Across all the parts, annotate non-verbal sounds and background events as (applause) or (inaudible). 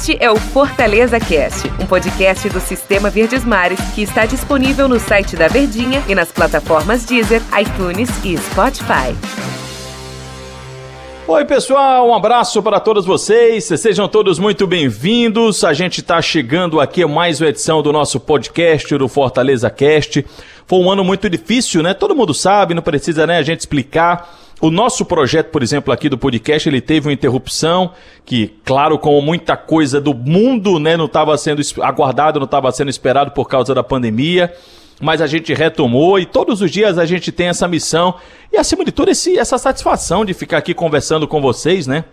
Este é o Fortaleza Cast, um podcast do Sistema Verdes Mares que está disponível no site da Verdinha e nas plataformas Deezer, iTunes e Spotify. Oi, pessoal, um abraço para todos vocês. Sejam todos muito bem-vindos. A gente está chegando aqui a mais uma edição do nosso podcast do Fortaleza Cast. Foi um ano muito difícil, né? Todo mundo sabe, não precisa né, a gente explicar. O nosso projeto, por exemplo, aqui do podcast, ele teve uma interrupção, que, claro, como muita coisa do mundo, né, não estava sendo aguardado, não estava sendo esperado por causa da pandemia, mas a gente retomou e todos os dias a gente tem essa missão e, acima de tudo, esse, essa satisfação de ficar aqui conversando com vocês, né?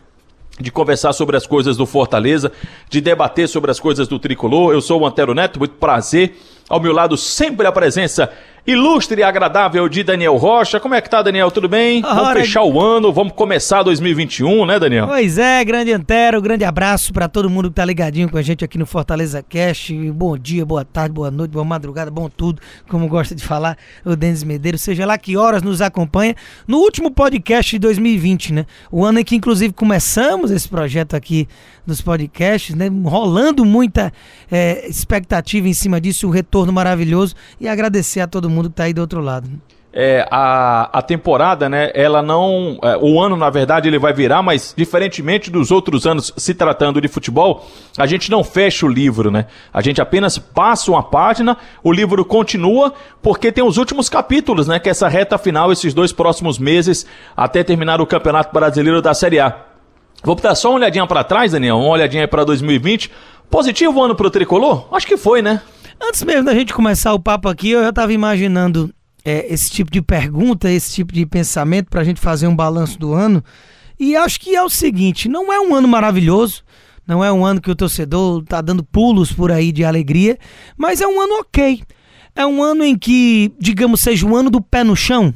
de conversar sobre as coisas do Fortaleza, de debater sobre as coisas do Tricolor. Eu sou o Antero Neto, muito prazer. Ao meu lado sempre a presença ilustre e agradável de Daniel Rocha. Como é que tá, Daniel? Tudo bem? Ora, vamos fechar o ano, vamos começar 2021, né, Daniel? Pois é, grande Antero, grande abraço para todo mundo que tá ligadinho com a gente aqui no Fortaleza Cast. Bom dia, boa tarde, boa noite, boa madrugada, bom tudo, como gosta de falar o Denis Medeiros, seja lá que horas nos acompanha. No último podcast de 2020, né? O ano em que inclusive começamos esse projeto aqui dos podcasts, né? Rolando muita é, expectativa em cima disso, um retorno maravilhoso e agradecer a todo mundo que está aí do outro lado. É, a, a temporada, né? Ela não. É, o ano, na verdade, ele vai virar, mas diferentemente dos outros anos, se tratando de futebol, a gente não fecha o livro, né? A gente apenas passa uma página, o livro continua, porque tem os últimos capítulos, né? Que é essa reta final, esses dois próximos meses, até terminar o Campeonato Brasileiro da Série A. Vou dar só uma olhadinha para trás, Daniel, uma olhadinha para 2020. Positivo ano pro tricolor? Acho que foi, né? Antes mesmo da gente começar o papo aqui, eu já estava imaginando é, esse tipo de pergunta, esse tipo de pensamento para a gente fazer um balanço do ano. E acho que é o seguinte: não é um ano maravilhoso, não é um ano que o torcedor está dando pulos por aí de alegria, mas é um ano ok. É um ano em que, digamos, seja um ano do pé no chão.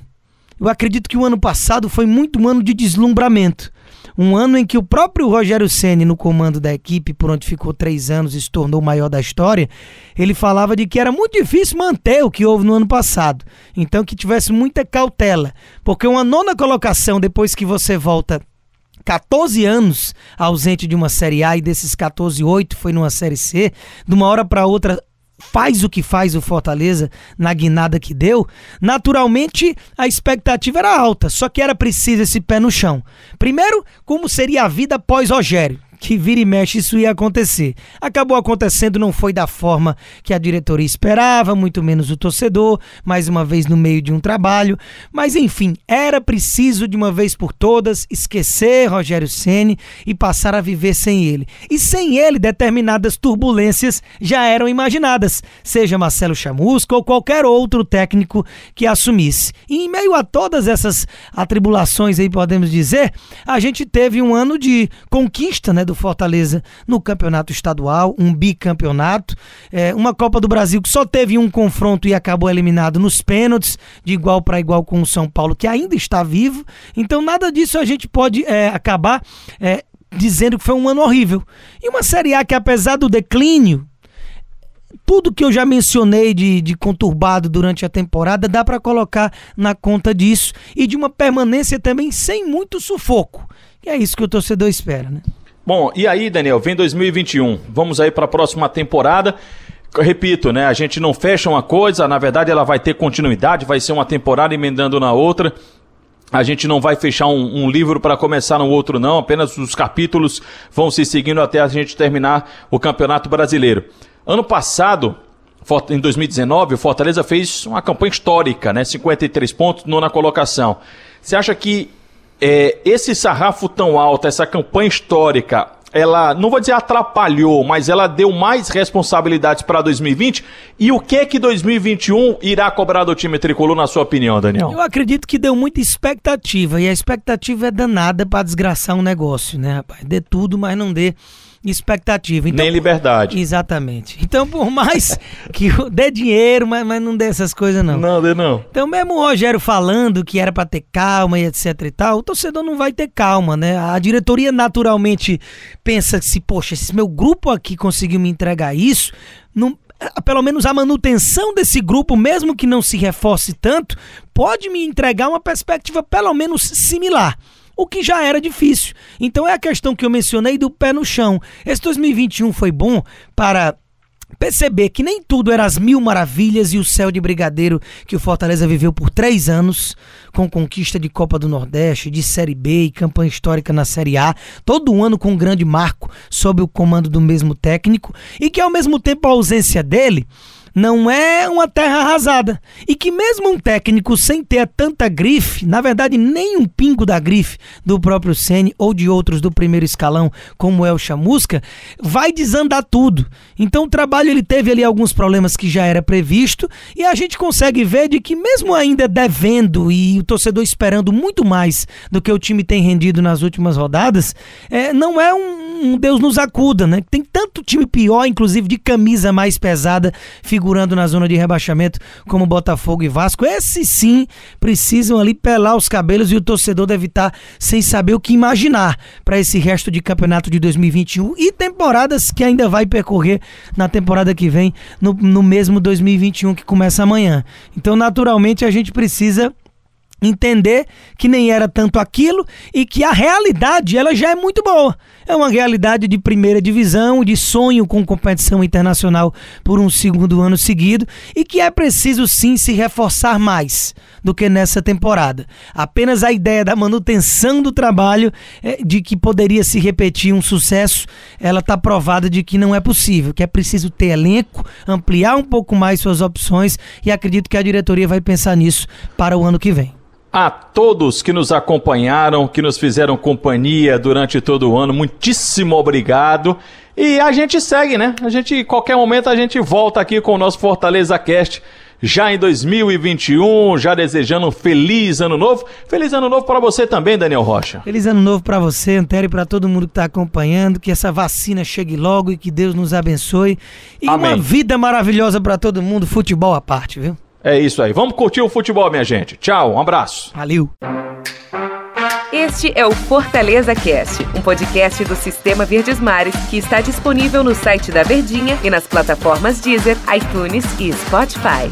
Eu acredito que o ano passado foi muito um ano de deslumbramento. Um ano em que o próprio Rogério Ceni no comando da equipe, por onde ficou três anos e se tornou o maior da história, ele falava de que era muito difícil manter o que houve no ano passado. Então que tivesse muita cautela, porque uma nona colocação depois que você volta 14 anos ausente de uma Série A e desses 14, 8 foi numa Série C, de uma hora para outra faz o que faz o Fortaleza na guinada que deu, naturalmente a expectativa era alta, só que era preciso esse pé no chão. Primeiro, como seria a vida pós Rogério? Que vira e mexe isso ia acontecer. Acabou acontecendo, não foi da forma que a diretoria esperava, muito menos o torcedor, mais uma vez no meio de um trabalho. Mas enfim, era preciso de uma vez por todas esquecer Rogério Ceni e passar a viver sem ele. E sem ele, determinadas turbulências já eram imaginadas, seja Marcelo Chamusca ou qualquer outro técnico que assumisse. E em meio a todas essas atribulações aí, podemos dizer, a gente teve um ano de conquista, né? Do Fortaleza no campeonato estadual, um bicampeonato, é, uma Copa do Brasil que só teve um confronto e acabou eliminado nos pênaltis, de igual para igual com o São Paulo, que ainda está vivo. Então, nada disso a gente pode é, acabar é, dizendo que foi um ano horrível. E uma Série A que, apesar do declínio, tudo que eu já mencionei de, de conturbado durante a temporada dá para colocar na conta disso e de uma permanência também sem muito sufoco. E é isso que o torcedor espera, né? Bom, e aí, Daniel, vem 2021. Vamos aí para a próxima temporada. Repito, né? A gente não fecha uma coisa, na verdade ela vai ter continuidade, vai ser uma temporada emendando na outra. A gente não vai fechar um, um livro para começar no outro, não. Apenas os capítulos vão se seguindo até a gente terminar o Campeonato Brasileiro. Ano passado, em 2019, o Fortaleza fez uma campanha histórica, né? 53 pontos, nona colocação. Você acha que é, esse sarrafo tão alto, essa campanha histórica, ela, não vou dizer atrapalhou, mas ela deu mais responsabilidades para 2020. E o que é que 2021 irá cobrar do time tricolor, na sua opinião, Daniel? Eu acredito que deu muita expectativa, e a expectativa é danada para desgraçar um negócio, né, rapaz? Dê tudo, mas não dê expectativa. Então, Nem liberdade. Exatamente. Então, por mais (laughs) que dê dinheiro, mas, mas não dê essas coisas, não. Não, dê não. Então, mesmo o Rogério falando que era para ter calma e etc e tal, o torcedor não vai ter calma, né? A diretoria naturalmente pensa se, poxa, se meu grupo aqui conseguiu me entregar isso, não, pelo menos a manutenção desse grupo, mesmo que não se reforce tanto, pode me entregar uma perspectiva pelo menos similar. O que já era difícil. Então é a questão que eu mencionei do pé no chão. Esse 2021 foi bom para perceber que nem tudo era as mil maravilhas e o céu de brigadeiro que o Fortaleza viveu por três anos, com conquista de Copa do Nordeste, de Série B e campanha histórica na Série A, todo ano com um grande marco sob o comando do mesmo técnico, e que ao mesmo tempo a ausência dele não é uma terra arrasada. E que mesmo um técnico sem ter tanta grife, na verdade nem um pingo da grife do próprio Ceni ou de outros do primeiro escalão, como é o Chamusca, vai desandar tudo. Então o trabalho ele teve ali alguns problemas que já era previsto e a gente consegue ver de que mesmo ainda devendo e o torcedor esperando muito mais do que o time tem rendido nas últimas rodadas, é, não é um, um Deus nos acuda, né? Tem tanto time pior, inclusive de camisa mais pesada, figurando na zona de rebaixamento, como Botafogo e Vasco, esses sim precisam ali pelar os cabelos e o torcedor deve estar sem saber o que imaginar para esse resto de campeonato de 2021 e temporadas que ainda vai percorrer na temporada que vem, no, no mesmo 2021 que começa amanhã. Então, naturalmente, a gente precisa entender que nem era tanto aquilo e que a realidade ela já é muito boa. É uma realidade de primeira divisão, de sonho com competição internacional por um segundo ano seguido e que é preciso sim se reforçar mais do que nessa temporada. Apenas a ideia da manutenção do trabalho é, de que poderia se repetir um sucesso, ela está provada de que não é possível, que é preciso ter elenco, ampliar um pouco mais suas opções e acredito que a diretoria vai pensar nisso para o ano que vem a todos que nos acompanharam, que nos fizeram companhia durante todo o ano. Muitíssimo obrigado. E a gente segue, né? A gente, qualquer momento, a gente volta aqui com o nosso Fortaleza Cast. Já em 2021, já desejando um feliz ano novo. Feliz ano novo para você também, Daniel Rocha. Feliz ano novo para você, Antero, e para todo mundo que está acompanhando. Que essa vacina chegue logo e que Deus nos abençoe. E Amém. uma vida maravilhosa para todo mundo, futebol à parte, viu? É isso aí. Vamos curtir o futebol, minha gente. Tchau, um abraço. Valeu. Este é o Fortaleza Cast, um podcast do Sistema Verdes Mares que está disponível no site da Verdinha e nas plataformas Deezer, iTunes e Spotify.